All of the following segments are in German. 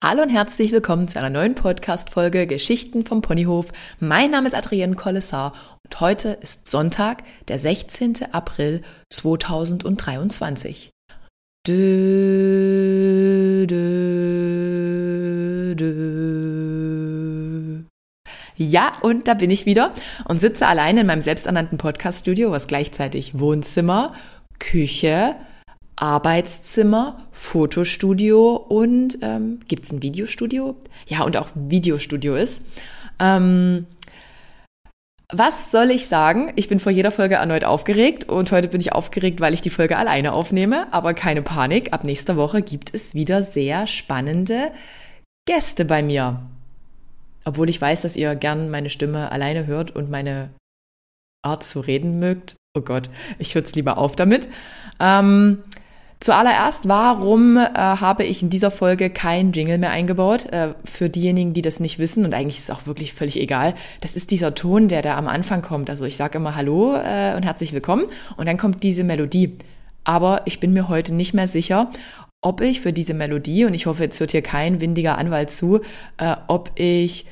Hallo und herzlich willkommen zu einer neuen Podcast-Folge Geschichten vom Ponyhof. Mein Name ist Adrienne Kollessar und heute ist Sonntag, der 16. April 2023. Dö, dö, dö. Ja, und da bin ich wieder und sitze alleine in meinem selbsternannten Podcast-Studio, was gleichzeitig Wohnzimmer, Küche, Arbeitszimmer, Fotostudio und ähm, gibt es ein Videostudio? Ja, und auch Videostudio ist. Ähm, was soll ich sagen? Ich bin vor jeder Folge erneut aufgeregt und heute bin ich aufgeregt, weil ich die Folge alleine aufnehme. Aber keine Panik, ab nächster Woche gibt es wieder sehr spannende Gäste bei mir. Obwohl ich weiß, dass ihr gern meine Stimme alleine hört und meine Art zu reden mögt. Oh Gott, ich würde es lieber auf damit. Ähm, Zuallererst, warum äh, habe ich in dieser Folge kein Jingle mehr eingebaut? Äh, für diejenigen, die das nicht wissen, und eigentlich ist es auch wirklich völlig egal, das ist dieser Ton, der da am Anfang kommt. Also ich sage immer Hallo äh, und herzlich willkommen und dann kommt diese Melodie. Aber ich bin mir heute nicht mehr sicher, ob ich für diese Melodie, und ich hoffe, jetzt hört hier kein windiger Anwalt zu, äh, ob ich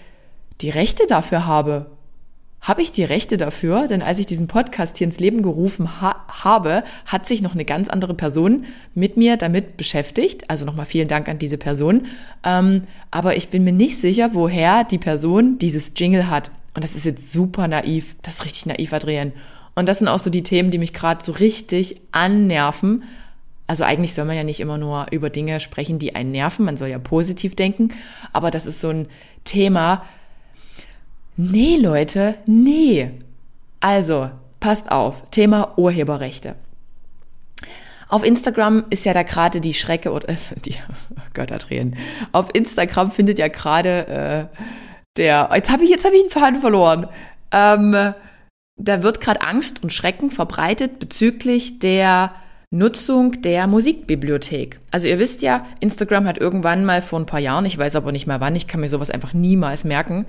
die Rechte dafür habe habe ich die Rechte dafür? Denn als ich diesen Podcast hier ins Leben gerufen ha habe, hat sich noch eine ganz andere Person mit mir damit beschäftigt. Also nochmal vielen Dank an diese Person. Ähm, aber ich bin mir nicht sicher, woher die Person dieses Jingle hat. Und das ist jetzt super naiv. Das ist richtig naiv, Adrienne. Und das sind auch so die Themen, die mich gerade so richtig annerven. Also eigentlich soll man ja nicht immer nur über Dinge sprechen, die einen nerven. Man soll ja positiv denken. Aber das ist so ein Thema, Nee, Leute, nee. Also, passt auf, Thema Urheberrechte. Auf Instagram ist ja da gerade die Schrecke oder äh, die oh Gott, Tränen. Auf Instagram findet ja gerade äh, der jetzt habe ich jetzt habe ich den Faden verloren. Ähm, da wird gerade Angst und Schrecken verbreitet bezüglich der Nutzung der Musikbibliothek. Also ihr wisst ja, Instagram hat irgendwann mal vor ein paar Jahren, ich weiß aber nicht mehr wann, ich kann mir sowas einfach niemals merken,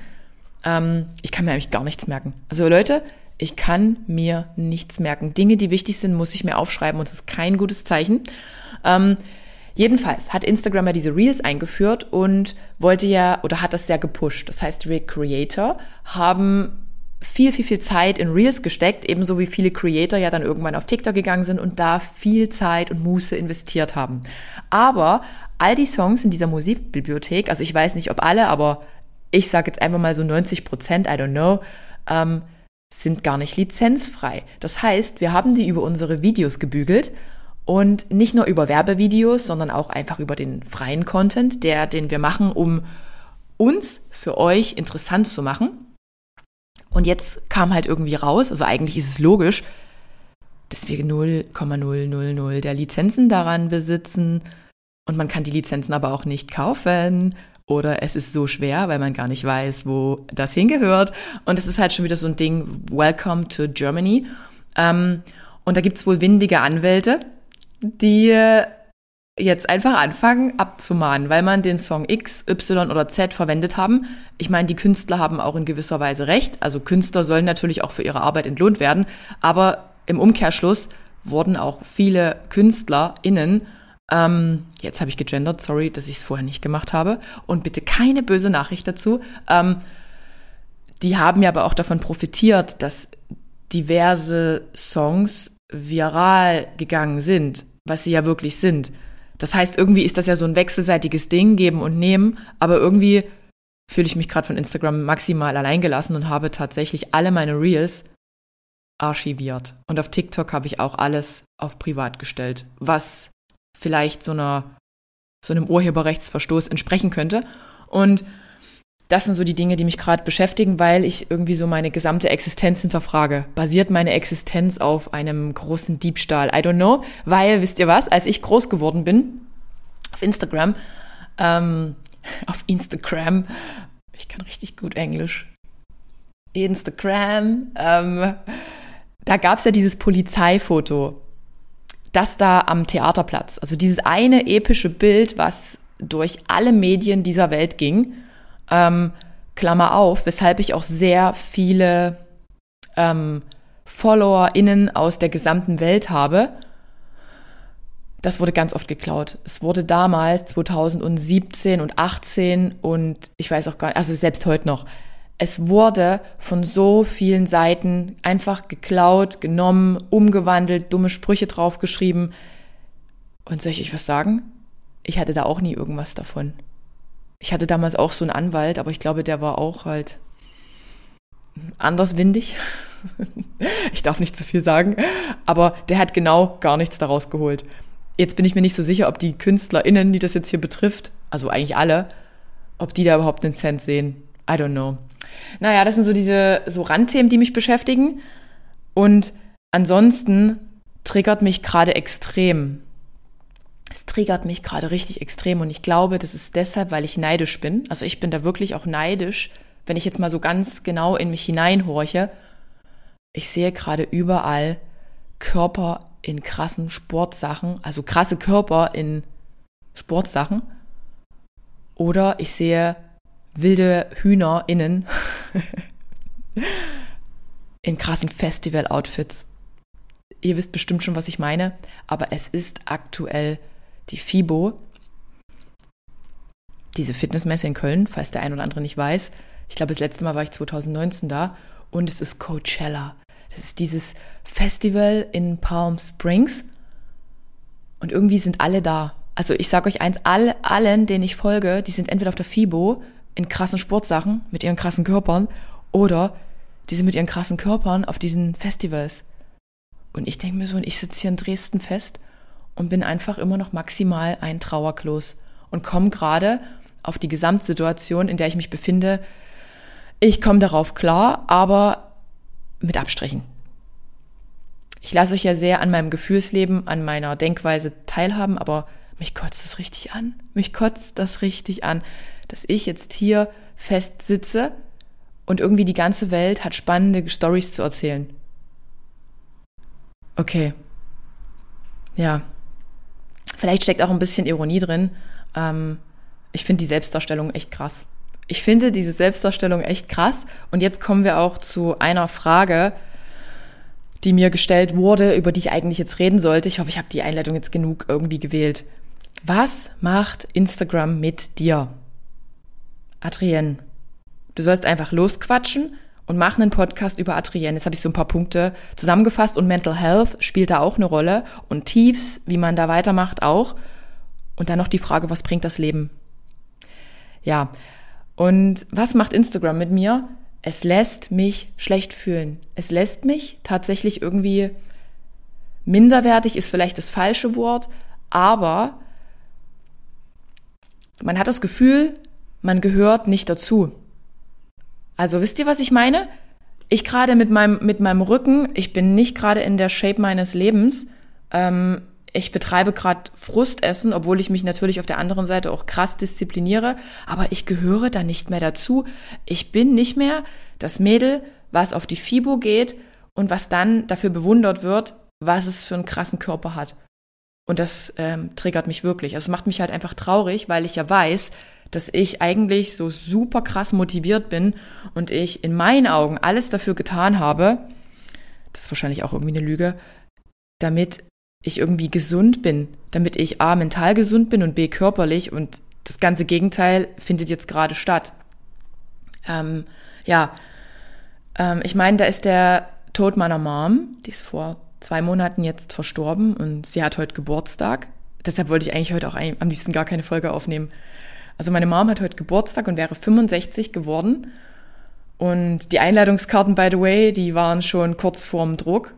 ähm, ich kann mir eigentlich gar nichts merken. Also Leute, ich kann mir nichts merken. Dinge, die wichtig sind, muss ich mir aufschreiben und das ist kein gutes Zeichen. Ähm, jedenfalls hat Instagram ja diese Reels eingeführt und wollte ja oder hat das sehr gepusht. Das heißt, wir Creator haben viel, viel, viel Zeit in Reels gesteckt, ebenso wie viele Creator ja dann irgendwann auf TikTok gegangen sind und da viel Zeit und Muße investiert haben. Aber all die Songs in dieser Musikbibliothek, also ich weiß nicht, ob alle, aber ich sage jetzt einfach mal so 90 Prozent, I don't know, ähm, sind gar nicht lizenzfrei. Das heißt, wir haben die über unsere Videos gebügelt und nicht nur über Werbevideos, sondern auch einfach über den freien Content, der, den wir machen, um uns für euch interessant zu machen. Und jetzt kam halt irgendwie raus, also eigentlich ist es logisch, dass wir 0,000 der Lizenzen daran besitzen und man kann die Lizenzen aber auch nicht kaufen oder es ist so schwer, weil man gar nicht weiß, wo das hingehört. Und es ist halt schon wieder so ein Ding, Welcome to Germany. Ähm, und da gibt's wohl windige Anwälte, die jetzt einfach anfangen abzumahnen, weil man den Song X, Y oder Z verwendet haben. Ich meine, die Künstler haben auch in gewisser Weise recht. Also Künstler sollen natürlich auch für ihre Arbeit entlohnt werden. Aber im Umkehrschluss wurden auch viele KünstlerInnen ähm, jetzt habe ich gegendert, sorry, dass ich es vorher nicht gemacht habe. Und bitte keine böse Nachricht dazu. Ähm, die haben ja aber auch davon profitiert, dass diverse Songs viral gegangen sind, was sie ja wirklich sind. Das heißt, irgendwie ist das ja so ein wechselseitiges Ding, geben und nehmen, aber irgendwie fühle ich mich gerade von Instagram maximal alleingelassen und habe tatsächlich alle meine Reels archiviert. Und auf TikTok habe ich auch alles auf privat gestellt, was vielleicht so einer so einem Urheberrechtsverstoß entsprechen könnte. Und das sind so die Dinge, die mich gerade beschäftigen, weil ich irgendwie so meine gesamte Existenz hinterfrage. Basiert meine Existenz auf einem großen Diebstahl? I don't know. Weil, wisst ihr was, als ich groß geworden bin, auf Instagram, ähm, auf Instagram, ich kann richtig gut Englisch, Instagram, ähm, da gab es ja dieses Polizeifoto das da am Theaterplatz. Also dieses eine epische Bild, was durch alle Medien dieser Welt ging, ähm, Klammer auf, weshalb ich auch sehr viele ähm, FollowerInnen aus der gesamten Welt habe. das wurde ganz oft geklaut. Es wurde damals 2017 und 18 und ich weiß auch gar nicht, also selbst heute noch. Es wurde von so vielen Seiten einfach geklaut, genommen, umgewandelt, dumme Sprüche draufgeschrieben. Und soll ich euch was sagen? Ich hatte da auch nie irgendwas davon. Ich hatte damals auch so einen Anwalt, aber ich glaube, der war auch halt anderswindig. ich darf nicht zu viel sagen, aber der hat genau gar nichts daraus geholt. Jetzt bin ich mir nicht so sicher, ob die KünstlerInnen, die das jetzt hier betrifft, also eigentlich alle, ob die da überhaupt einen Cent sehen. I don't know. Naja, das sind so diese so Randthemen, die mich beschäftigen. Und ansonsten triggert mich gerade extrem. Es triggert mich gerade richtig extrem und ich glaube, das ist deshalb, weil ich neidisch bin. Also ich bin da wirklich auch neidisch, wenn ich jetzt mal so ganz genau in mich hineinhorche. Ich sehe gerade überall Körper in krassen Sportsachen, also krasse Körper in Sportsachen. Oder ich sehe wilde Hühner innen in krassen Festival-Outfits. Ihr wisst bestimmt schon, was ich meine, aber es ist aktuell die FIBO, diese Fitnessmesse in Köln, falls der ein oder andere nicht weiß. Ich glaube, das letzte Mal war ich 2019 da und es ist Coachella. Das ist dieses Festival in Palm Springs. Und irgendwie sind alle da. Also ich sage euch eins, alle, allen, denen ich folge, die sind entweder auf der FIBO in krassen Sportsachen mit ihren krassen Körpern oder die sind mit ihren krassen Körpern auf diesen Festivals. Und ich denke mir so, und ich sitze hier in Dresden fest und bin einfach immer noch maximal ein Trauerklos und komme gerade auf die Gesamtsituation, in der ich mich befinde. Ich komme darauf klar, aber mit Abstrichen. Ich lasse euch ja sehr an meinem Gefühlsleben, an meiner Denkweise teilhaben, aber mich kotzt das richtig an. Mich kotzt das richtig an, dass ich jetzt hier fest sitze und irgendwie die ganze Welt hat spannende Stories zu erzählen. Okay. Ja. Vielleicht steckt auch ein bisschen Ironie drin. Ähm, ich finde die Selbstdarstellung echt krass. Ich finde diese Selbstdarstellung echt krass. Und jetzt kommen wir auch zu einer Frage, die mir gestellt wurde, über die ich eigentlich jetzt reden sollte. Ich hoffe, ich habe die Einleitung jetzt genug irgendwie gewählt. Was macht Instagram mit dir? Adrienne, du sollst einfach losquatschen und mach einen Podcast über Adrienne. Jetzt habe ich so ein paar Punkte zusammengefasst und Mental Health spielt da auch eine Rolle und Tiefs, wie man da weitermacht auch. Und dann noch die Frage, was bringt das Leben? Ja, und was macht Instagram mit mir? Es lässt mich schlecht fühlen. Es lässt mich tatsächlich irgendwie minderwertig, ist vielleicht das falsche Wort, aber man hat das Gefühl, man gehört nicht dazu. Also wisst ihr, was ich meine? Ich gerade mit meinem, mit meinem Rücken, ich bin nicht gerade in der Shape meines Lebens. Ähm, ich betreibe gerade Frustessen, obwohl ich mich natürlich auf der anderen Seite auch krass diszipliniere, aber ich gehöre da nicht mehr dazu. Ich bin nicht mehr das Mädel, was auf die FIBO geht und was dann dafür bewundert wird, was es für einen krassen Körper hat. Und das ähm, triggert mich wirklich. Also es macht mich halt einfach traurig, weil ich ja weiß, dass ich eigentlich so super krass motiviert bin und ich in meinen Augen alles dafür getan habe, das ist wahrscheinlich auch irgendwie eine Lüge, damit ich irgendwie gesund bin, damit ich A mental gesund bin und B körperlich und das ganze Gegenteil findet jetzt gerade statt. Ähm, ja, ähm, ich meine, da ist der Tod meiner Mom, die ist vor zwei Monaten jetzt verstorben und sie hat heute Geburtstag. Deshalb wollte ich eigentlich heute auch am liebsten gar keine Folge aufnehmen. Also meine Mom hat heute Geburtstag und wäre 65 geworden. Und die Einladungskarten, by the way, die waren schon kurz vorm Druck.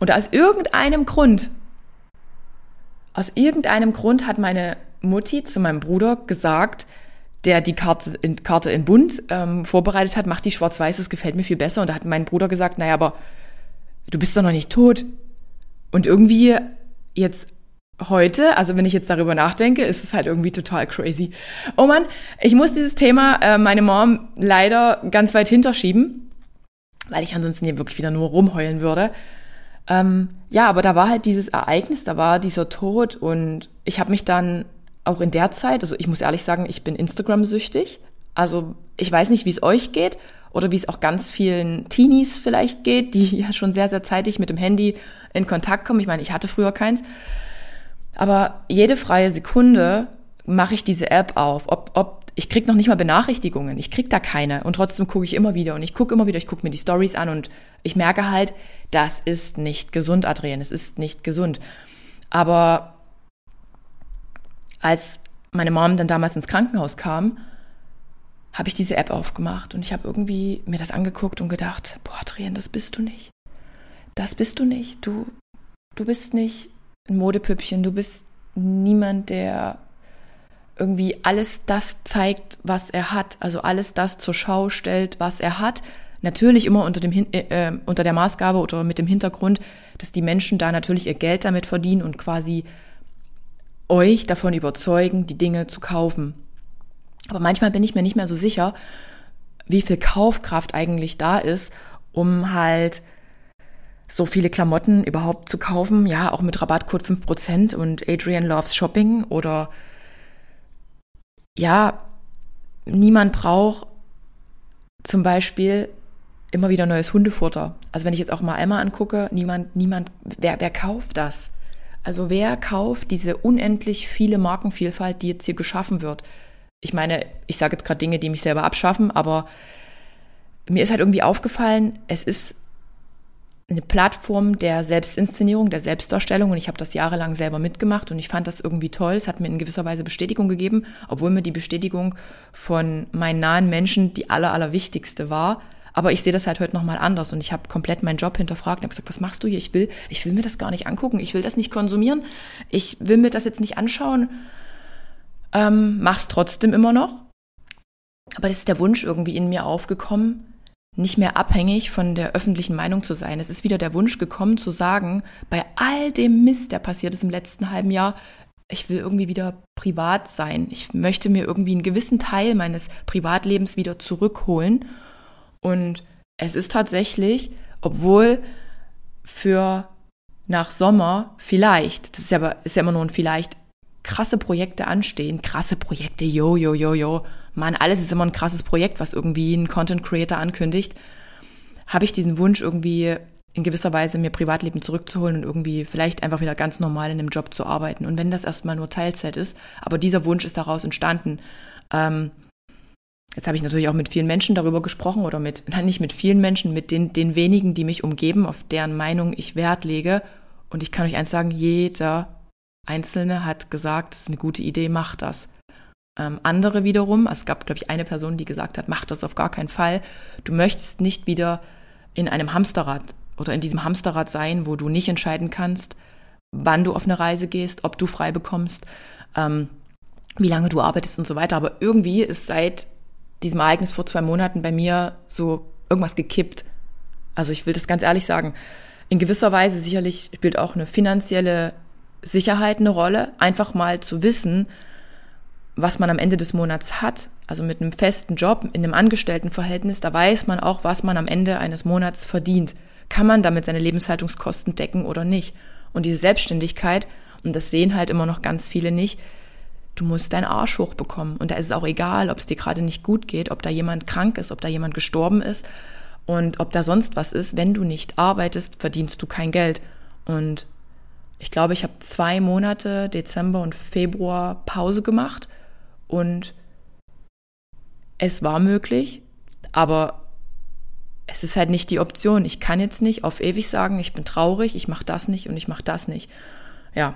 Und aus irgendeinem Grund aus irgendeinem Grund hat meine Mutti zu meinem Bruder gesagt, der die Karte in, Karte in Bund ähm, vorbereitet hat, macht die schwarz-weiß, das gefällt mir viel besser. Und da hat mein Bruder gesagt, naja, aber du bist doch noch nicht tot. Und irgendwie jetzt heute, also wenn ich jetzt darüber nachdenke, ist es halt irgendwie total crazy. Oh man, ich muss dieses Thema, äh, meine Mom, leider ganz weit hinterschieben, weil ich ansonsten hier wirklich wieder nur rumheulen würde. Ähm, ja, aber da war halt dieses Ereignis, da war dieser Tod und ich habe mich dann auch in der Zeit, also ich muss ehrlich sagen, ich bin Instagram-süchtig. Also ich weiß nicht, wie es euch geht oder wie es auch ganz vielen Teenies vielleicht geht, die ja schon sehr, sehr zeitig mit dem Handy in Kontakt kommen. Ich meine, ich hatte früher keins. Aber jede freie Sekunde mache ich diese App auf. Ob, ob, ich krieg noch nicht mal Benachrichtigungen. Ich krieg da keine. Und trotzdem gucke ich immer wieder. Und ich gucke immer wieder, ich gucke mir die Stories an und ich merke halt, das ist nicht gesund, Adrian. Es ist nicht gesund. Aber als meine Mom dann damals ins Krankenhaus kam, habe ich diese App aufgemacht und ich habe irgendwie mir das angeguckt und gedacht, boah, Adrian, das bist du nicht. Das bist du nicht. Du, du bist nicht ein Modepüppchen. Du bist niemand, der irgendwie alles das zeigt, was er hat. Also alles das zur Schau stellt, was er hat. Natürlich immer unter, dem, äh, äh, unter der Maßgabe oder mit dem Hintergrund, dass die Menschen da natürlich ihr Geld damit verdienen und quasi euch davon überzeugen, die Dinge zu kaufen. Aber manchmal bin ich mir nicht mehr so sicher, wie viel Kaufkraft eigentlich da ist, um halt so viele Klamotten überhaupt zu kaufen. Ja, auch mit Rabattcode 5% und Adrian Loves Shopping oder ja, niemand braucht zum Beispiel immer wieder neues Hundefutter. Also wenn ich jetzt auch mal Emma angucke, niemand, niemand, wer, wer kauft das? Also wer kauft diese unendlich viele Markenvielfalt, die jetzt hier geschaffen wird? Ich meine, ich sage jetzt gerade Dinge, die mich selber abschaffen, aber mir ist halt irgendwie aufgefallen, es ist eine Plattform der Selbstinszenierung, der Selbstdarstellung und ich habe das jahrelang selber mitgemacht und ich fand das irgendwie toll. Es hat mir in gewisser Weise Bestätigung gegeben, obwohl mir die Bestätigung von meinen nahen Menschen die aller, allerwichtigste war. Aber ich sehe das halt heute nochmal anders und ich habe komplett meinen Job hinterfragt und habe gesagt, was machst du hier? Ich will, ich will mir das gar nicht angucken, ich will das nicht konsumieren, ich will mir das jetzt nicht anschauen. Ähm, mach's trotzdem immer noch. Aber das ist der Wunsch irgendwie in mir aufgekommen, nicht mehr abhängig von der öffentlichen Meinung zu sein. Es ist wieder der Wunsch gekommen zu sagen, bei all dem Mist, der passiert ist im letzten halben Jahr, ich will irgendwie wieder privat sein. Ich möchte mir irgendwie einen gewissen Teil meines Privatlebens wieder zurückholen. Und es ist tatsächlich, obwohl für nach Sommer vielleicht, das ist ja, ist ja immer nur ein vielleicht, krasse Projekte anstehen, krasse Projekte, yo, yo, yo, yo, Mann, alles ist immer ein krasses Projekt, was irgendwie ein Content Creator ankündigt, habe ich diesen Wunsch irgendwie in gewisser Weise mir Privatleben zurückzuholen und irgendwie vielleicht einfach wieder ganz normal in einem Job zu arbeiten. Und wenn das erstmal nur Teilzeit ist, aber dieser Wunsch ist daraus entstanden. Ähm, jetzt habe ich natürlich auch mit vielen Menschen darüber gesprochen oder mit, nein, nicht mit vielen Menschen, mit den, den wenigen, die mich umgeben, auf deren Meinung ich Wert lege. Und ich kann euch eins sagen, jeder Einzelne hat gesagt, das ist eine gute Idee, mach das. Ähm, andere wiederum, es gab, glaube ich, eine Person, die gesagt hat, mach das auf gar keinen Fall. Du möchtest nicht wieder in einem Hamsterrad oder in diesem Hamsterrad sein, wo du nicht entscheiden kannst, wann du auf eine Reise gehst, ob du frei bekommst, ähm, wie lange du arbeitest und so weiter. Aber irgendwie ist seit diesem Ereignis vor zwei Monaten bei mir so irgendwas gekippt. Also ich will das ganz ehrlich sagen. In gewisser Weise sicherlich spielt auch eine finanzielle Sicherheit eine Rolle, einfach mal zu wissen, was man am Ende des Monats hat. Also mit einem festen Job, in einem Angestelltenverhältnis, da weiß man auch, was man am Ende eines Monats verdient. Kann man damit seine Lebenshaltungskosten decken oder nicht? Und diese Selbstständigkeit, und das sehen halt immer noch ganz viele nicht, du musst deinen Arsch hochbekommen. Und da ist es auch egal, ob es dir gerade nicht gut geht, ob da jemand krank ist, ob da jemand gestorben ist und ob da sonst was ist. Wenn du nicht arbeitest, verdienst du kein Geld. Und ich glaube, ich habe zwei Monate, Dezember und Februar, Pause gemacht und es war möglich, aber es ist halt nicht die Option. Ich kann jetzt nicht auf ewig sagen, ich bin traurig, ich mache das nicht und ich mache das nicht. Ja.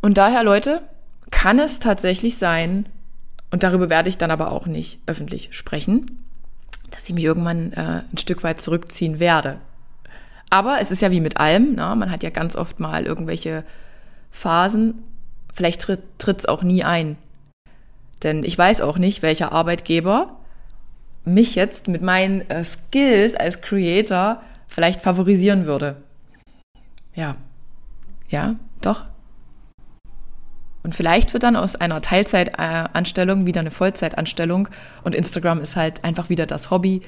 Und daher, Leute, kann es tatsächlich sein, und darüber werde ich dann aber auch nicht öffentlich sprechen, dass ich mich irgendwann äh, ein Stück weit zurückziehen werde. Aber es ist ja wie mit allem, ne? man hat ja ganz oft mal irgendwelche Phasen, vielleicht tritt es auch nie ein. Denn ich weiß auch nicht, welcher Arbeitgeber mich jetzt mit meinen äh, Skills als Creator vielleicht favorisieren würde. Ja, ja, doch. Und vielleicht wird dann aus einer Teilzeitanstellung wieder eine Vollzeitanstellung und Instagram ist halt einfach wieder das Hobby,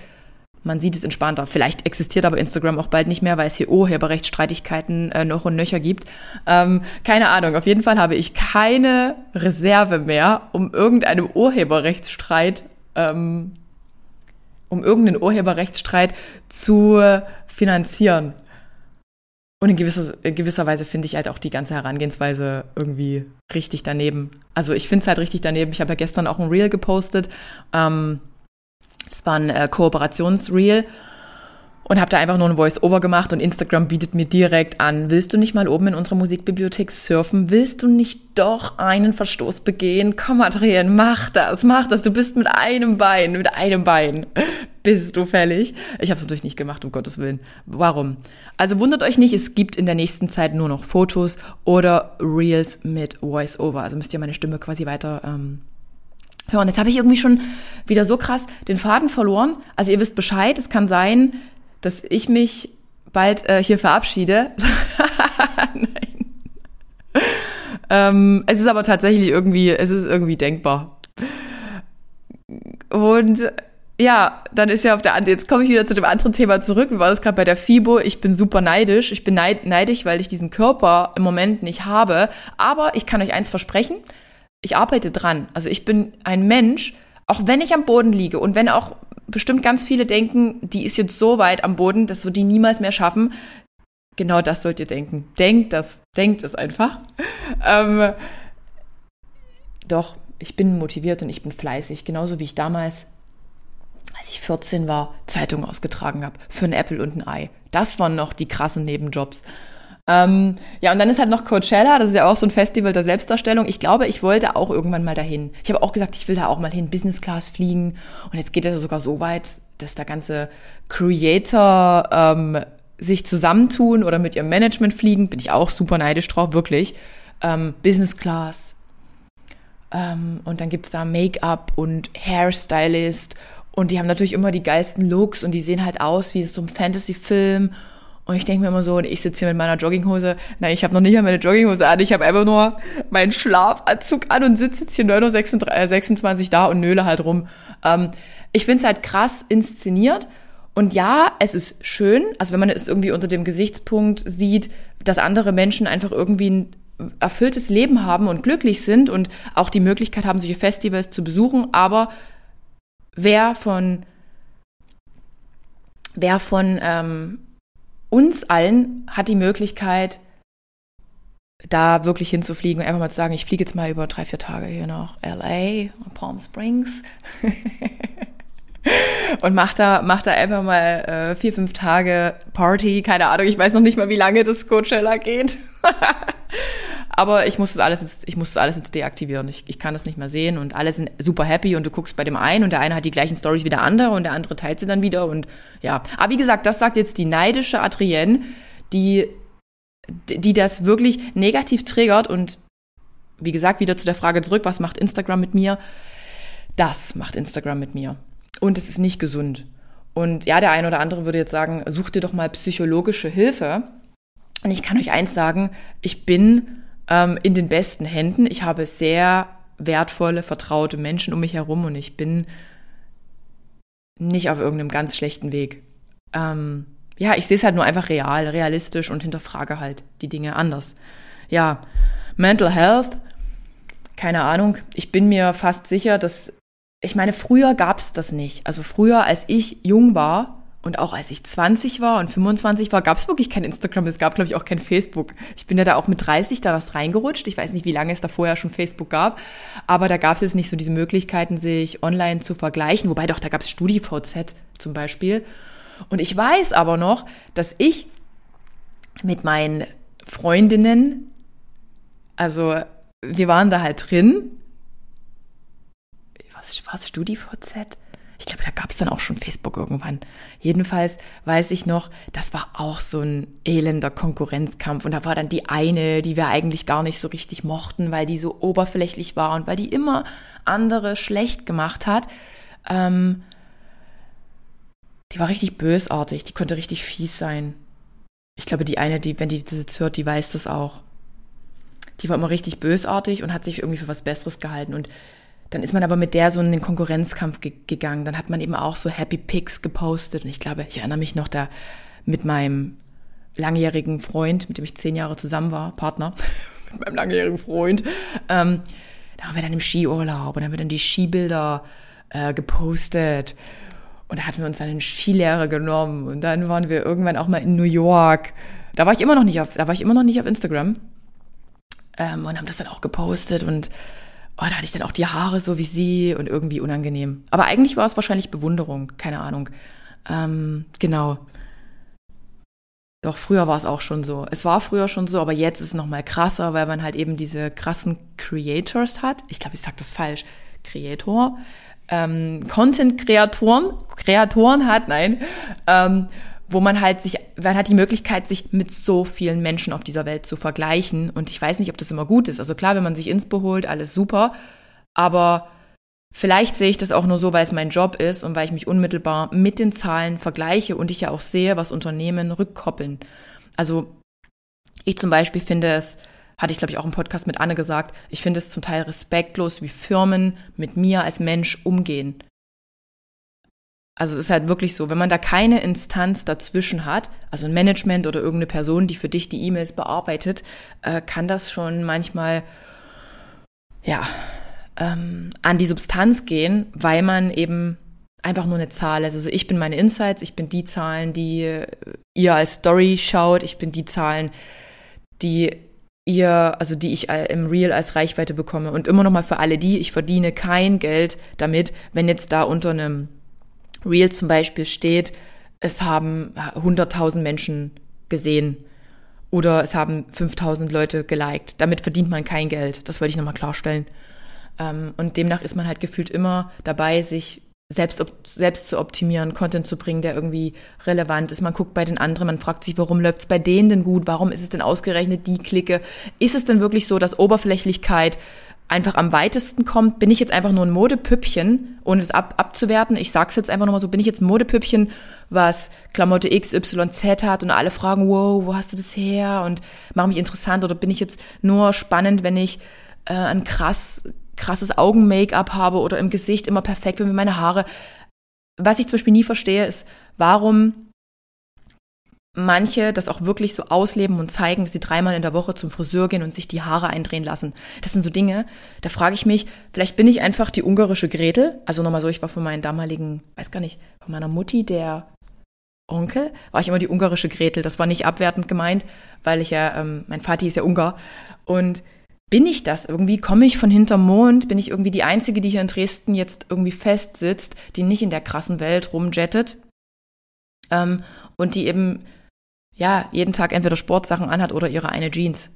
man sieht es entspannter. Vielleicht existiert aber Instagram auch bald nicht mehr, weil es hier Urheberrechtsstreitigkeiten äh, noch und nöcher gibt. Ähm, keine Ahnung. Auf jeden Fall habe ich keine Reserve mehr, um irgendeinem Urheberrechtsstreit, ähm, um irgendeinen Urheberrechtsstreit zu finanzieren. und in gewisser, in gewisser Weise finde ich halt auch die ganze Herangehensweise irgendwie richtig daneben. Also ich finde es halt richtig daneben. Ich habe ja gestern auch ein Reel gepostet. Ähm, das war ein äh, Kooperationsreel und habe da einfach nur ein Voice-Over gemacht und Instagram bietet mir direkt an, willst du nicht mal oben in unserer Musikbibliothek surfen? Willst du nicht doch einen Verstoß begehen? Komm, Adrian, mach das, mach das. Du bist mit einem Bein, mit einem Bein bist du fällig. Ich habe es natürlich nicht gemacht, um Gottes Willen. Warum? Also wundert euch nicht, es gibt in der nächsten Zeit nur noch Fotos oder Reels mit Voice-Over. Also müsst ihr meine Stimme quasi weiter ähm, hören. Jetzt habe ich irgendwie schon wieder so krass den Faden verloren. Also ihr wisst Bescheid, es kann sein, dass ich mich bald äh, hier verabschiede. Nein. ähm, es ist aber tatsächlich irgendwie, es ist irgendwie denkbar. Und ja, dann ist ja auf der anderen, jetzt komme ich wieder zu dem anderen Thema zurück. Wie war das gerade bei der FIBO? Ich bin super neidisch. Ich bin neid, neidisch, weil ich diesen Körper im Moment nicht habe. Aber ich kann euch eins versprechen. Ich arbeite dran. Also ich bin ein Mensch, auch wenn ich am Boden liege und wenn auch bestimmt ganz viele denken, die ist jetzt so weit am Boden, das wird die niemals mehr schaffen. Genau das sollt ihr denken. Denkt das, denkt es einfach. Ähm, doch, ich bin motiviert und ich bin fleißig, genauso wie ich damals, als ich 14 war, Zeitung ausgetragen habe für ein Apple und ein Ei. Das waren noch die krassen Nebenjobs. Ähm, ja, und dann ist halt noch Coachella, das ist ja auch so ein Festival der Selbstdarstellung. Ich glaube, ich wollte auch irgendwann mal dahin. Ich habe auch gesagt, ich will da auch mal hin, Business Class fliegen. Und jetzt geht es sogar so weit, dass der ganze Creator ähm, sich zusammentun oder mit ihrem Management fliegen. Bin ich auch super neidisch drauf, wirklich. Ähm, Business Class. Ähm, und dann gibt's da Make-up und Hairstylist. Und die haben natürlich immer die geilsten Looks und die sehen halt aus wie so ein Fantasy-Film. Und ich denke mir immer so, und ich sitze hier mit meiner Jogginghose. Nein, ich habe noch nicht mal meine Jogginghose an. Ich habe einfach nur meinen Schlafanzug an und sitze jetzt hier 9.26 Uhr da und nöle halt rum. Ähm, ich finde es halt krass inszeniert. Und ja, es ist schön, also wenn man es irgendwie unter dem Gesichtspunkt sieht, dass andere Menschen einfach irgendwie ein erfülltes Leben haben und glücklich sind und auch die Möglichkeit haben, solche Festivals zu besuchen. Aber wer von, wer von ähm, uns allen hat die Möglichkeit, da wirklich hinzufliegen und einfach mal zu sagen, ich fliege jetzt mal über drei, vier Tage hier nach LA, Palm Springs und mach da, mach da einfach mal äh, vier, fünf Tage Party, keine Ahnung, ich weiß noch nicht mal, wie lange das Coachella geht. Aber ich muss das alles jetzt, ich muss das alles jetzt deaktivieren. Ich, ich kann das nicht mehr sehen und alle sind super happy und du guckst bei dem einen und der eine hat die gleichen Stories wie der andere und der andere teilt sie dann wieder und ja. Aber wie gesagt, das sagt jetzt die neidische Adrienne, die, die das wirklich negativ triggert und wie gesagt, wieder zu der Frage zurück, was macht Instagram mit mir? Das macht Instagram mit mir. Und es ist nicht gesund. Und ja, der eine oder andere würde jetzt sagen, such dir doch mal psychologische Hilfe. Und ich kann euch eins sagen, ich bin ähm, in den besten Händen. Ich habe sehr wertvolle, vertraute Menschen um mich herum und ich bin nicht auf irgendeinem ganz schlechten Weg. Ähm, ja, ich sehe es halt nur einfach real, realistisch und hinterfrage halt die Dinge anders. Ja, Mental Health, keine Ahnung. Ich bin mir fast sicher, dass, ich meine, früher gab es das nicht. Also früher, als ich jung war, und auch als ich 20 war und 25 war, gab es wirklich kein Instagram. Es gab, glaube ich, auch kein Facebook. Ich bin ja da auch mit 30 da was reingerutscht. Ich weiß nicht, wie lange es da vorher schon Facebook gab. Aber da gab es jetzt nicht so diese Möglichkeiten, sich online zu vergleichen. Wobei doch, da gab es StudiVZ zum Beispiel. Und ich weiß aber noch, dass ich mit meinen Freundinnen, also wir waren da halt drin. Was war es? StudiVZ? Ich glaube, da gab es dann auch schon Facebook irgendwann. Jedenfalls weiß ich noch, das war auch so ein elender Konkurrenzkampf. Und da war dann die eine, die wir eigentlich gar nicht so richtig mochten, weil die so oberflächlich war und weil die immer andere schlecht gemacht hat. Ähm, die war richtig bösartig, die konnte richtig fies sein. Ich glaube, die eine, die, wenn die das jetzt hört, die weiß das auch. Die war immer richtig bösartig und hat sich irgendwie für was Besseres gehalten. Und dann ist man aber mit der so in den Konkurrenzkampf ge gegangen. Dann hat man eben auch so Happy Pics gepostet. Und ich glaube, ich erinnere mich noch da mit meinem langjährigen Freund, mit dem ich zehn Jahre zusammen war, Partner, mit meinem langjährigen Freund. Ähm, da waren wir dann im Skiurlaub und dann haben wir dann die Skibilder äh, gepostet. Und da hatten wir uns dann einen Skilehrer genommen. Und dann waren wir irgendwann auch mal in New York. da war ich immer noch nicht auf, da war ich immer noch nicht auf Instagram. Ähm, und haben das dann auch gepostet und oh, da hatte ich dann auch die Haare so wie sie und irgendwie unangenehm. Aber eigentlich war es wahrscheinlich Bewunderung, keine Ahnung. Ähm, genau. Doch früher war es auch schon so. Es war früher schon so, aber jetzt ist es noch mal krasser, weil man halt eben diese krassen Creators hat. Ich glaube, ich sag das falsch. Creator, ähm, Content-Kreatoren, Kreatoren hat, nein, ähm, wo man halt sich, man hat die Möglichkeit, sich mit so vielen Menschen auf dieser Welt zu vergleichen. Und ich weiß nicht, ob das immer gut ist. Also klar, wenn man sich Inspo holt, alles super. Aber Vielleicht sehe ich das auch nur so, weil es mein Job ist und weil ich mich unmittelbar mit den Zahlen vergleiche und ich ja auch sehe, was Unternehmen rückkoppeln. Also ich zum Beispiel finde es, hatte ich glaube ich auch im Podcast mit Anne gesagt, ich finde es zum Teil respektlos, wie Firmen mit mir als Mensch umgehen. Also es ist halt wirklich so, wenn man da keine Instanz dazwischen hat, also ein Management oder irgendeine Person, die für dich die E-Mails bearbeitet, äh, kann das schon manchmal, ja, ähm, an die Substanz gehen, weil man eben einfach nur eine Zahl ist. Also ich bin meine Insights, ich bin die Zahlen, die ihr als Story schaut, ich bin die Zahlen, die ihr, also die ich im Real als Reichweite bekomme. Und immer nochmal für alle die, ich verdiene kein Geld damit, wenn jetzt da unter einem Real zum Beispiel steht, es haben 100.000 Menschen gesehen oder es haben 5.000 Leute geliked. Damit verdient man kein Geld. Das wollte ich nochmal klarstellen. Ähm, und demnach ist man halt gefühlt immer dabei, sich selbst, selbst zu optimieren, Content zu bringen, der irgendwie relevant ist. Man guckt bei den anderen, man fragt sich, warum läuft es bei denen denn gut? Warum ist es denn ausgerechnet die Clique? Ist es denn wirklich so, dass Oberflächlichkeit einfach am weitesten kommt? Bin ich jetzt einfach nur ein Modepüppchen, ohne es ab, abzuwerten? Ich sag's jetzt einfach nochmal so, bin ich jetzt ein Modepüppchen, was Klamotte X, Y, Z hat und alle fragen, wow, wo hast du das her? Und mach mich interessant oder bin ich jetzt nur spannend, wenn ich äh, ein krass krasses Augen-Make-up habe oder im Gesicht immer perfekt bin mit meine Haare. Was ich zum Beispiel nie verstehe, ist, warum manche das auch wirklich so ausleben und zeigen, dass sie dreimal in der Woche zum Friseur gehen und sich die Haare eindrehen lassen. Das sind so Dinge, da frage ich mich, vielleicht bin ich einfach die ungarische Gretel. Also nochmal so, ich war von meinen damaligen, weiß gar nicht, von meiner Mutti, der Onkel, war ich immer die ungarische Gretel. Das war nicht abwertend gemeint, weil ich ja, ähm, mein Vati ist ja Ungar. Und bin ich das irgendwie? Komme ich von hinterm Mond? Bin ich irgendwie die Einzige, die hier in Dresden jetzt irgendwie festsitzt, die nicht in der krassen Welt rumjettet? Ähm, und die eben, ja, jeden Tag entweder Sportsachen anhat oder ihre eine Jeans,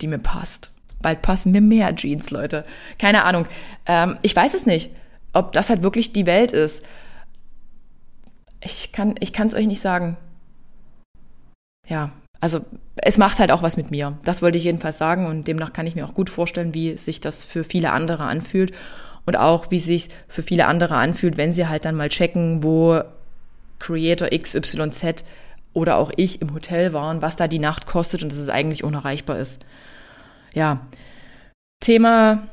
die mir passt. Bald passen mir mehr Jeans, Leute. Keine Ahnung. Ähm, ich weiß es nicht, ob das halt wirklich die Welt ist. Ich kann ich es euch nicht sagen. Ja, also es macht halt auch was mit mir. Das wollte ich jedenfalls sagen und demnach kann ich mir auch gut vorstellen, wie sich das für viele andere anfühlt und auch wie sich für viele andere anfühlt, wenn sie halt dann mal checken, wo Creator XYZ oder auch ich im Hotel waren, was da die Nacht kostet und dass es eigentlich unerreichbar ist. Ja. Thema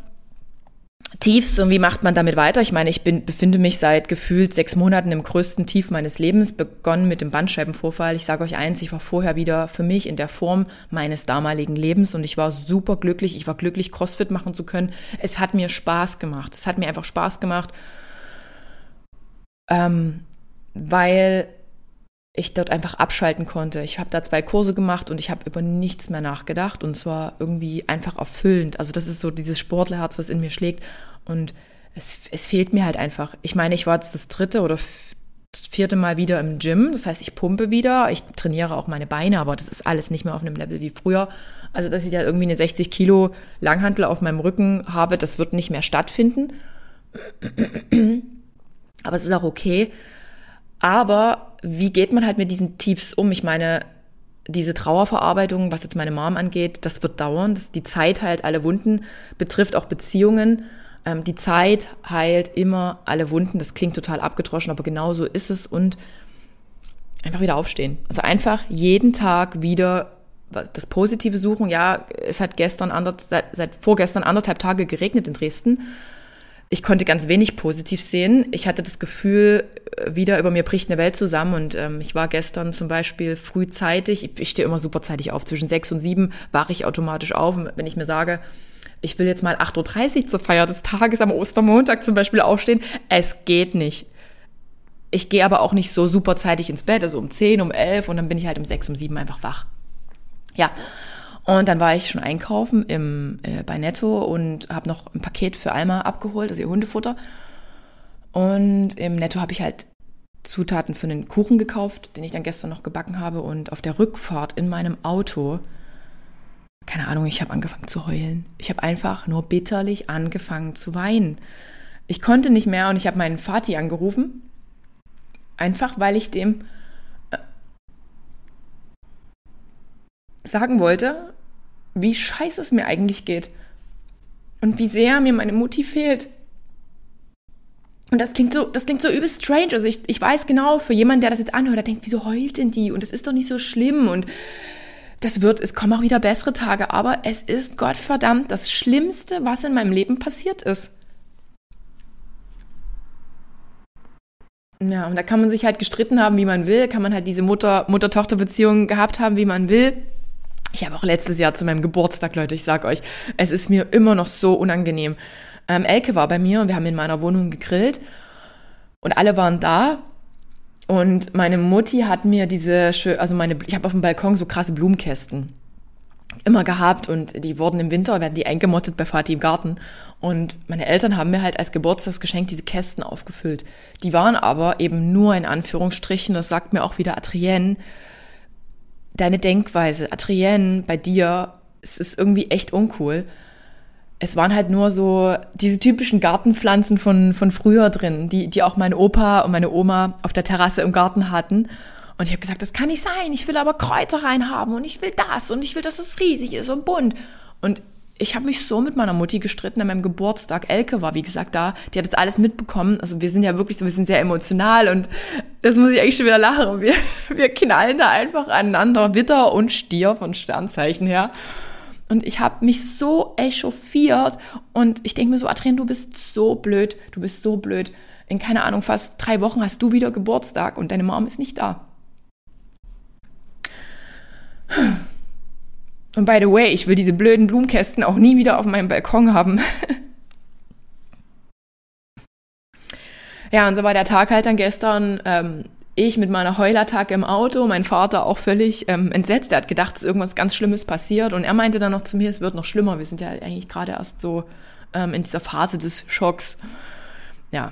Tiefs und wie macht man damit weiter? Ich meine, ich bin, befinde mich seit gefühlt sechs Monaten im größten Tief meines Lebens, begonnen mit dem Bandscheibenvorfall. Ich sage euch eins, ich war vorher wieder für mich in der Form meines damaligen Lebens und ich war super glücklich. Ich war glücklich, CrossFit machen zu können. Es hat mir Spaß gemacht. Es hat mir einfach Spaß gemacht, ähm, weil ich dort einfach abschalten konnte. Ich habe da zwei Kurse gemacht und ich habe über nichts mehr nachgedacht und zwar irgendwie einfach erfüllend. Also das ist so dieses Sportlerherz, was in mir schlägt und es, es fehlt mir halt einfach. Ich meine, ich war jetzt das dritte oder vierte Mal wieder im Gym. Das heißt, ich pumpe wieder, ich trainiere auch meine Beine, aber das ist alles nicht mehr auf einem Level wie früher. Also, dass ich da irgendwie eine 60 Kilo Langhantel auf meinem Rücken habe, das wird nicht mehr stattfinden. Aber es ist auch okay. Aber wie geht man halt mit diesen Tiefs um? Ich meine, diese Trauerverarbeitung, was jetzt meine Mom angeht, das wird dauern. Das, die Zeit heilt alle Wunden, betrifft auch Beziehungen. Ähm, die Zeit heilt immer alle Wunden. Das klingt total abgedroschen, aber genau so ist es. Und einfach wieder aufstehen. Also einfach jeden Tag wieder das Positive suchen. Ja, es hat gestern, seit, seit vorgestern anderthalb Tage geregnet in Dresden. Ich konnte ganz wenig positiv sehen. Ich hatte das Gefühl, äh, wieder über mir bricht eine Welt zusammen. Und ähm, ich war gestern zum Beispiel frühzeitig, ich, ich stehe immer superzeitig auf, zwischen sechs und sieben wache ich automatisch auf. Und wenn ich mir sage, ich will jetzt mal 8.30 Uhr zur Feier des Tages am Ostermontag zum Beispiel aufstehen, es geht nicht. Ich gehe aber auch nicht so superzeitig ins Bett, also um 10, um 11 und dann bin ich halt um 6, um 7 einfach wach. Ja, und dann war ich schon einkaufen im, äh, bei Netto und habe noch ein Paket für Alma abgeholt, also ihr Hundefutter. Und im Netto habe ich halt Zutaten für einen Kuchen gekauft, den ich dann gestern noch gebacken habe. Und auf der Rückfahrt in meinem Auto, keine Ahnung, ich habe angefangen zu heulen. Ich habe einfach nur bitterlich angefangen zu weinen. Ich konnte nicht mehr und ich habe meinen Vati angerufen. Einfach weil ich dem sagen wollte, wie scheiße es mir eigentlich geht. Und wie sehr mir meine Mutti fehlt. Und das klingt so, das klingt so übelst strange. Also ich, ich weiß genau, für jemanden, der das jetzt anhört, der denkt, wieso heult denn die? Und es ist doch nicht so schlimm. Und das wird, es kommen auch wieder bessere Tage. Aber es ist Gottverdammt das Schlimmste, was in meinem Leben passiert ist. Ja, und da kann man sich halt gestritten haben, wie man will, kann man halt diese Mutter-Tochter-Beziehung gehabt haben, wie man will. Ich habe auch letztes Jahr zu meinem Geburtstag, Leute, ich sag euch, es ist mir immer noch so unangenehm. Ähm, Elke war bei mir und wir haben in meiner Wohnung gegrillt und alle waren da. Und meine Mutti hat mir diese, also meine, ich habe auf dem Balkon so krasse Blumenkästen immer gehabt und die wurden im Winter, werden die eingemottet bei Vati im Garten. Und meine Eltern haben mir halt als Geburtstagsgeschenk diese Kästen aufgefüllt. Die waren aber eben nur in Anführungsstrichen, das sagt mir auch wieder Adrienne, deine Denkweise, Adrienne, bei dir, es ist irgendwie echt uncool es waren halt nur so diese typischen Gartenpflanzen von, von früher drin, die, die auch mein Opa und meine Oma auf der Terrasse im Garten hatten. Und ich habe gesagt, das kann nicht sein, ich will aber Kräuter reinhaben und ich will das und ich will, dass es riesig ist und bunt. Und ich habe mich so mit meiner Mutti gestritten an meinem Geburtstag. Elke war, wie gesagt, da. Die hat das alles mitbekommen. Also wir sind ja wirklich so, wir sind sehr emotional und das muss ich eigentlich schon wieder lachen. Wir, wir knallen da einfach aneinander. Witter und Stier von Sternzeichen her. Und ich habe mich so echauffiert und ich denke mir so, Adrian, du bist so blöd, du bist so blöd. In keine Ahnung, fast drei Wochen hast du wieder Geburtstag und deine Mom ist nicht da. Und by the way, ich will diese blöden Blumenkästen auch nie wieder auf meinem Balkon haben. ja, und so war der Tag halt dann gestern. Ähm, ich mit meiner Heulattacke im Auto, mein Vater auch völlig ähm, entsetzt. Er hat gedacht, es ist irgendwas ganz Schlimmes passiert. Und er meinte dann noch zu mir, es wird noch schlimmer. Wir sind ja eigentlich gerade erst so ähm, in dieser Phase des Schocks. Ja.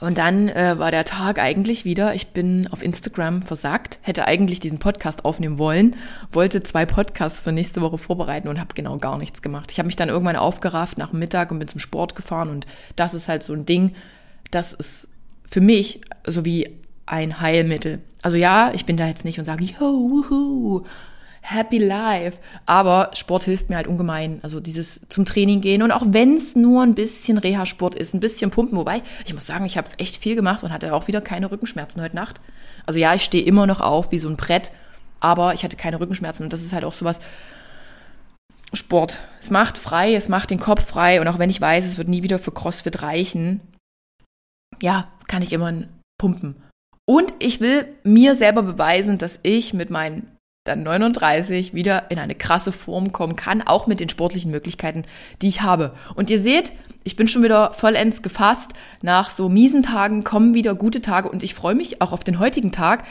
Und dann äh, war der Tag eigentlich wieder, ich bin auf Instagram versagt, hätte eigentlich diesen Podcast aufnehmen wollen, wollte zwei Podcasts für nächste Woche vorbereiten und habe genau gar nichts gemacht. Ich habe mich dann irgendwann aufgerafft nach dem Mittag und bin zum Sport gefahren und das ist halt so ein Ding, das ist für mich, so wie ein Heilmittel. Also ja, ich bin da jetzt nicht und sage, yo, wuhu, happy life. Aber Sport hilft mir halt ungemein. Also dieses zum Training gehen und auch wenn es nur ein bisschen Reha-Sport ist, ein bisschen Pumpen. Wobei, ich muss sagen, ich habe echt viel gemacht und hatte auch wieder keine Rückenschmerzen heute Nacht. Also ja, ich stehe immer noch auf wie so ein Brett, aber ich hatte keine Rückenschmerzen. Und das ist halt auch sowas, Sport. Es macht frei, es macht den Kopf frei. Und auch wenn ich weiß, es wird nie wieder für CrossFit reichen, ja, kann ich immer pumpen. Und ich will mir selber beweisen, dass ich mit meinen dann 39 wieder in eine krasse Form kommen kann, auch mit den sportlichen Möglichkeiten, die ich habe. Und ihr seht, ich bin schon wieder vollends gefasst. Nach so miesen Tagen kommen wieder gute Tage und ich freue mich auch auf den heutigen Tag.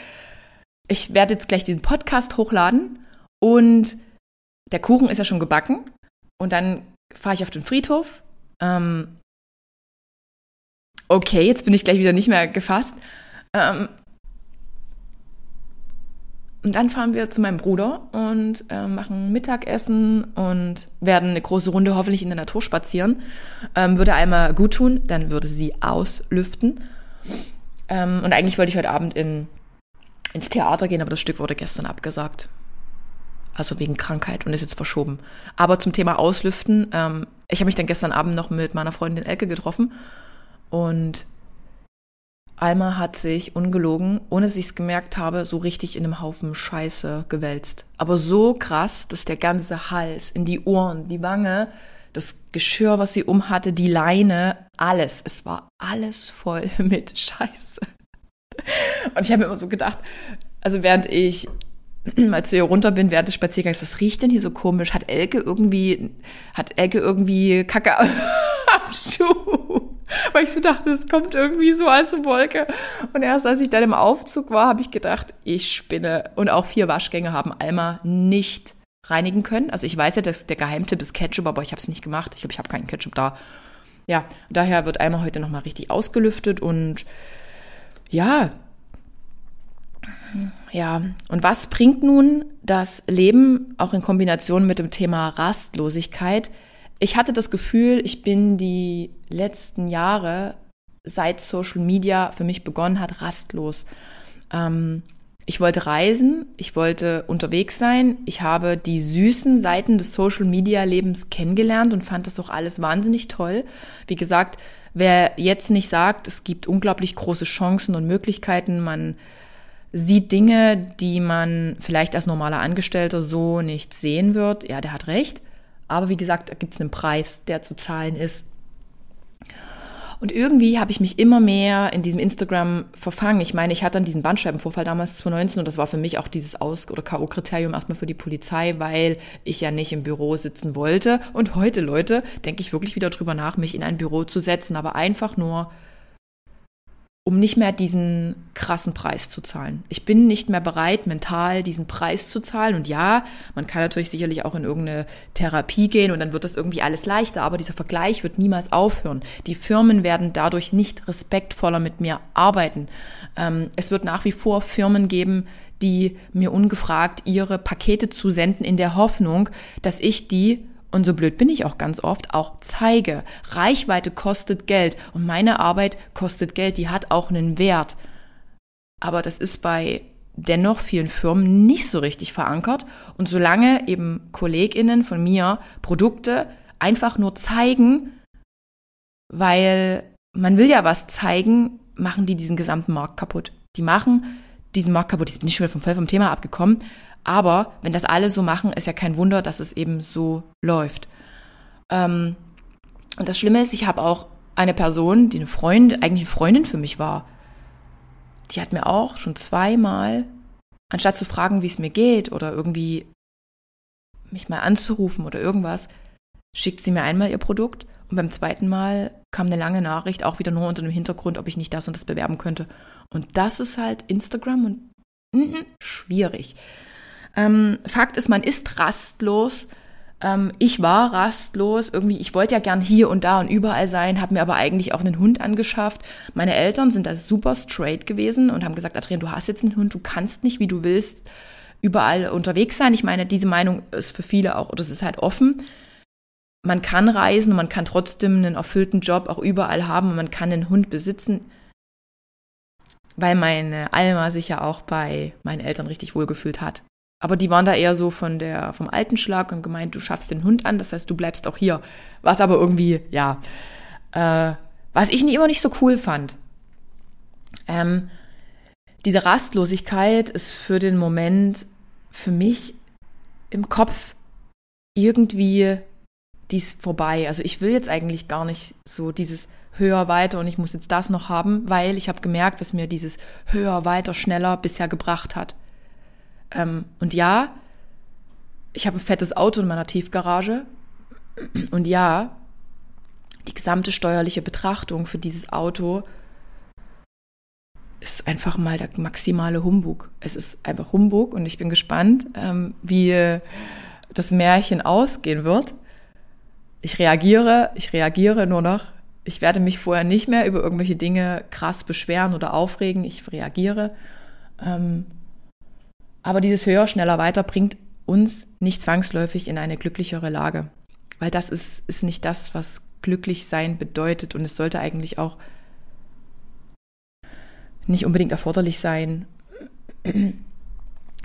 Ich werde jetzt gleich diesen Podcast hochladen und der Kuchen ist ja schon gebacken und dann fahre ich auf den Friedhof. Ähm okay, jetzt bin ich gleich wieder nicht mehr gefasst. Ähm, und dann fahren wir zu meinem Bruder und äh, machen Mittagessen und werden eine große Runde hoffentlich in der Natur spazieren. Ähm, würde einmal gut tun, dann würde sie auslüften. Ähm, und eigentlich wollte ich heute Abend in, ins Theater gehen, aber das Stück wurde gestern abgesagt. Also wegen Krankheit und ist jetzt verschoben. Aber zum Thema Auslüften, ähm, ich habe mich dann gestern Abend noch mit meiner Freundin Elke getroffen und Alma hat sich ungelogen, ohne dass ich es gemerkt habe, so richtig in einem Haufen Scheiße gewälzt. Aber so krass, dass der ganze Hals, in die Ohren, die Wange, das Geschirr, was sie umhatte, die Leine, alles. Es war alles voll mit Scheiße. Und ich habe immer so gedacht, also während ich mal zu ihr runter bin während des Spaziergangs, was riecht denn hier so komisch? Hat Elke irgendwie, hat Elke irgendwie Kacke am Schuh? weil ich so dachte, es kommt irgendwie so als eine Wolke. Und erst als ich dann im Aufzug war, habe ich gedacht, ich spinne. Und auch vier Waschgänge haben Alma nicht reinigen können. Also ich weiß ja, dass der Geheimtipp ist Ketchup, aber ich habe es nicht gemacht. Ich glaube, ich habe keinen Ketchup da. Ja, daher wird Alma heute nochmal richtig ausgelüftet und ja, ja, und was bringt nun das Leben auch in Kombination mit dem Thema Rastlosigkeit? Ich hatte das Gefühl, ich bin die letzten Jahre, seit Social Media für mich begonnen hat, rastlos. Ähm, ich wollte reisen, ich wollte unterwegs sein, ich habe die süßen Seiten des Social Media Lebens kennengelernt und fand das auch alles wahnsinnig toll. Wie gesagt, wer jetzt nicht sagt, es gibt unglaublich große Chancen und Möglichkeiten, man sieht Dinge, die man vielleicht als normaler Angestellter so nicht sehen wird, ja, der hat recht. Aber wie gesagt, da gibt es einen Preis, der zu zahlen ist. Und irgendwie habe ich mich immer mehr in diesem Instagram verfangen. Ich meine, ich hatte dann diesen Bandscheibenvorfall damals 2019 und das war für mich auch dieses Aus- oder K.O.-Kriterium erstmal für die Polizei, weil ich ja nicht im Büro sitzen wollte. Und heute, Leute, denke ich wirklich wieder drüber nach, mich in ein Büro zu setzen, aber einfach nur um nicht mehr diesen krassen Preis zu zahlen. Ich bin nicht mehr bereit, mental diesen Preis zu zahlen. Und ja, man kann natürlich sicherlich auch in irgendeine Therapie gehen und dann wird das irgendwie alles leichter. Aber dieser Vergleich wird niemals aufhören. Die Firmen werden dadurch nicht respektvoller mit mir arbeiten. Ähm, es wird nach wie vor Firmen geben, die mir ungefragt ihre Pakete zusenden in der Hoffnung, dass ich die und so blöd bin ich auch ganz oft, auch zeige. Reichweite kostet Geld und meine Arbeit kostet Geld, die hat auch einen Wert. Aber das ist bei dennoch vielen Firmen nicht so richtig verankert. Und solange eben KollegInnen von mir Produkte einfach nur zeigen, weil man will ja was zeigen, machen die diesen gesamten Markt kaputt. Die machen diesen Markt kaputt. Ich bin nicht schon vom, vom Thema abgekommen. Aber wenn das alle so machen, ist ja kein Wunder, dass es eben so läuft. Ähm, und das Schlimme ist, ich habe auch eine Person, die eine Freundin, eigentlich eine Freundin für mich war, die hat mir auch schon zweimal, anstatt zu fragen, wie es mir geht oder irgendwie mich mal anzurufen oder irgendwas, schickt sie mir einmal ihr Produkt und beim zweiten Mal kam eine lange Nachricht, auch wieder nur unter dem Hintergrund, ob ich nicht das und das bewerben könnte. Und das ist halt Instagram und mm, schwierig. Ähm, Fakt ist, man ist rastlos. Ähm, ich war rastlos. Irgendwie, ich wollte ja gern hier und da und überall sein, habe mir aber eigentlich auch einen Hund angeschafft. Meine Eltern sind da super straight gewesen und haben gesagt, Adrian, du hast jetzt einen Hund, du kannst nicht, wie du willst, überall unterwegs sein. Ich meine, diese Meinung ist für viele auch, oder es ist halt offen. Man kann reisen und man kann trotzdem einen erfüllten Job auch überall haben und man kann einen Hund besitzen weil meine Alma sich ja auch bei meinen Eltern richtig wohlgefühlt hat. Aber die waren da eher so von der, vom alten Schlag und gemeint, du schaffst den Hund an, das heißt, du bleibst auch hier. Was aber irgendwie, ja, äh, was ich nie, immer nicht so cool fand. Ähm, diese Rastlosigkeit ist für den Moment für mich im Kopf irgendwie dies vorbei. Also ich will jetzt eigentlich gar nicht so dieses höher, weiter und ich muss jetzt das noch haben, weil ich habe gemerkt, was mir dieses höher, weiter, schneller bisher gebracht hat. Ähm, und ja, ich habe ein fettes Auto in meiner Tiefgarage. Und ja, die gesamte steuerliche Betrachtung für dieses Auto ist einfach mal der maximale Humbug. Es ist einfach Humbug und ich bin gespannt, ähm, wie das Märchen ausgehen wird. Ich reagiere, ich reagiere nur noch. Ich werde mich vorher nicht mehr über irgendwelche Dinge krass beschweren oder aufregen. Ich reagiere. Ähm, aber dieses höher, schneller, weiter bringt uns nicht zwangsläufig in eine glücklichere Lage. Weil das ist, ist nicht das, was glücklich sein bedeutet. Und es sollte eigentlich auch nicht unbedingt erforderlich sein,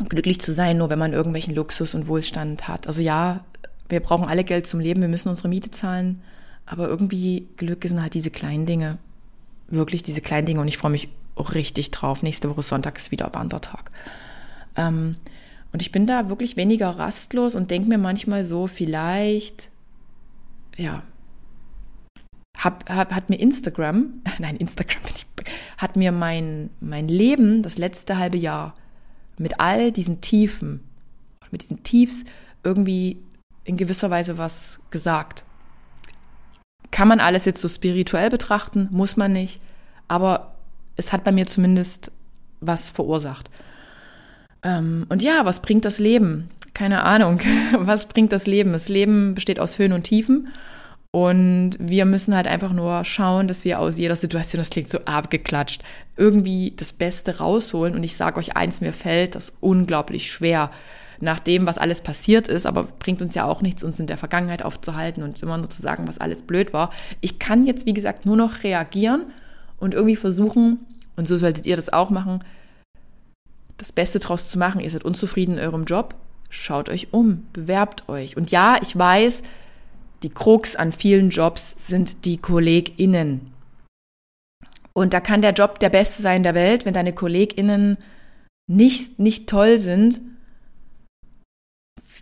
glücklich zu sein, nur wenn man irgendwelchen Luxus und Wohlstand hat. Also ja, wir brauchen alle Geld zum Leben, wir müssen unsere Miete zahlen, aber irgendwie Glück sind halt diese kleinen Dinge. Wirklich diese kleinen Dinge und ich freue mich auch richtig drauf. Nächste Woche Sonntag ist wieder Wandertag. Ähm, und ich bin da wirklich weniger rastlos und denke mir manchmal so, vielleicht, ja, hab, hab, hat mir Instagram, nein, Instagram hat mir mein, mein Leben das letzte halbe Jahr mit all diesen Tiefen, mit diesen Tiefs irgendwie in gewisser Weise was gesagt. kann man alles jetzt so spirituell betrachten, muss man nicht, aber es hat bei mir zumindest was verursacht. Ähm, und ja, was bringt das Leben? Keine Ahnung. Was bringt das Leben? Das Leben besteht aus Höhen und Tiefen. Und wir müssen halt einfach nur schauen, dass wir aus jeder Situation, das klingt so abgeklatscht, irgendwie das Beste rausholen. Und ich sage euch eins, mir fällt das unglaublich schwer nach dem, was alles passiert ist, aber bringt uns ja auch nichts, uns in der Vergangenheit aufzuhalten und immer nur zu sagen, was alles blöd war. Ich kann jetzt, wie gesagt, nur noch reagieren und irgendwie versuchen, und so solltet ihr das auch machen, das Beste draus zu machen. Ihr seid unzufrieden in eurem Job, schaut euch um, bewerbt euch. Und ja, ich weiß, die Krux an vielen Jobs sind die KollegInnen. Und da kann der Job der beste sein der Welt, wenn deine KollegInnen nicht, nicht toll sind,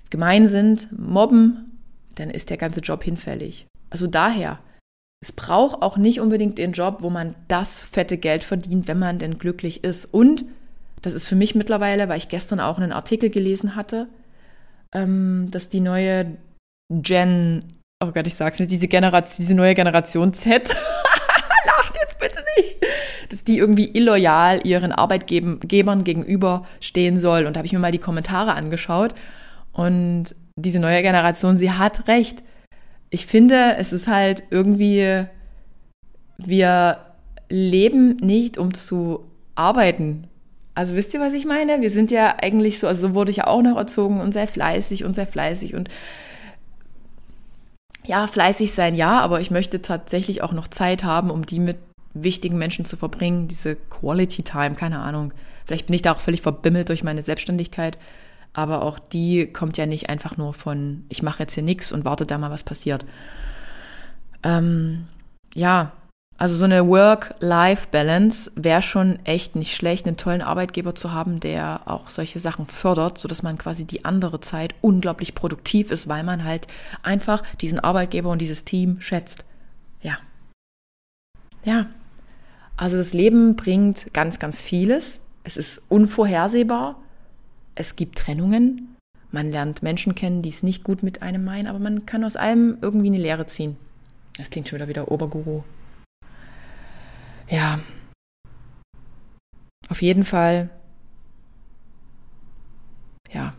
gemein sind, mobben, dann ist der ganze Job hinfällig. Also daher, es braucht auch nicht unbedingt den Job, wo man das fette Geld verdient, wenn man denn glücklich ist. Und das ist für mich mittlerweile, weil ich gestern auch einen Artikel gelesen hatte, ähm, dass die neue Gen oh Gott, ich sag's nicht, diese Generation, diese neue Generation Z, lacht jetzt bitte nicht, dass die irgendwie illoyal ihren Arbeitgebern gegenüber stehen soll. Und da habe ich mir mal die Kommentare angeschaut. Und diese neue Generation, sie hat recht. Ich finde, es ist halt irgendwie, wir leben nicht, um zu arbeiten. Also wisst ihr, was ich meine? Wir sind ja eigentlich so, also so wurde ich ja auch noch erzogen und sehr fleißig und sehr fleißig und ja, fleißig sein, ja, aber ich möchte tatsächlich auch noch Zeit haben, um die mit wichtigen Menschen zu verbringen, diese Quality Time, keine Ahnung. Vielleicht bin ich da auch völlig verbimmelt durch meine Selbstständigkeit, aber auch die kommt ja nicht einfach nur von, ich mache jetzt hier nichts und warte da mal, was passiert. Ähm, ja, also so eine Work-Life-Balance wäre schon echt nicht schlecht, einen tollen Arbeitgeber zu haben, der auch solche Sachen fördert, sodass man quasi die andere Zeit unglaublich produktiv ist, weil man halt einfach diesen Arbeitgeber und dieses Team schätzt. Ja. Ja. Also das Leben bringt ganz, ganz vieles. Es ist unvorhersehbar. Es gibt Trennungen. Man lernt Menschen kennen, die es nicht gut mit einem meinen, aber man kann aus allem irgendwie eine Lehre ziehen. Das klingt schon wieder wieder Oberguru ja, auf jeden Fall, ja,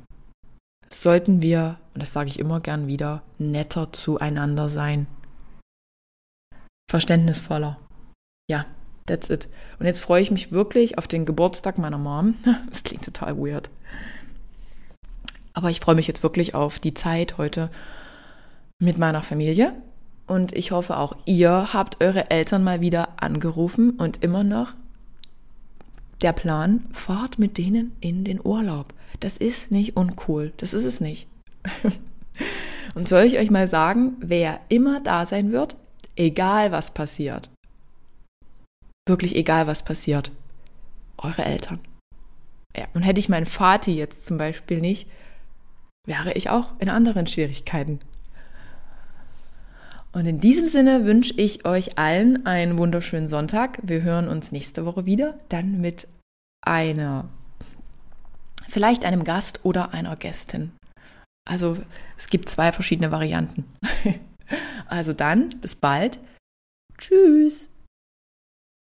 sollten wir, und das sage ich immer gern wieder, netter zueinander sein. Verständnisvoller. Ja, that's it. Und jetzt freue ich mich wirklich auf den Geburtstag meiner Mom. Das klingt total weird. Aber ich freue mich jetzt wirklich auf die Zeit heute mit meiner Familie und ich hoffe auch ihr habt eure Eltern mal wieder angerufen und immer noch der Plan, fahrt mit denen in den Urlaub. Das ist nicht uncool. Das ist es nicht. und soll ich euch mal sagen, wer immer da sein wird, egal was passiert, wirklich egal was passiert, eure Eltern. Ja, und hätte ich meinen Vater jetzt zum Beispiel nicht, wäre ich auch in anderen Schwierigkeiten. Und in diesem Sinne wünsche ich euch allen einen wunderschönen Sonntag. Wir hören uns nächste Woche wieder, dann mit einer, vielleicht einem Gast oder einer Gästin. Also es gibt zwei verschiedene Varianten. Also dann, bis bald. Tschüss.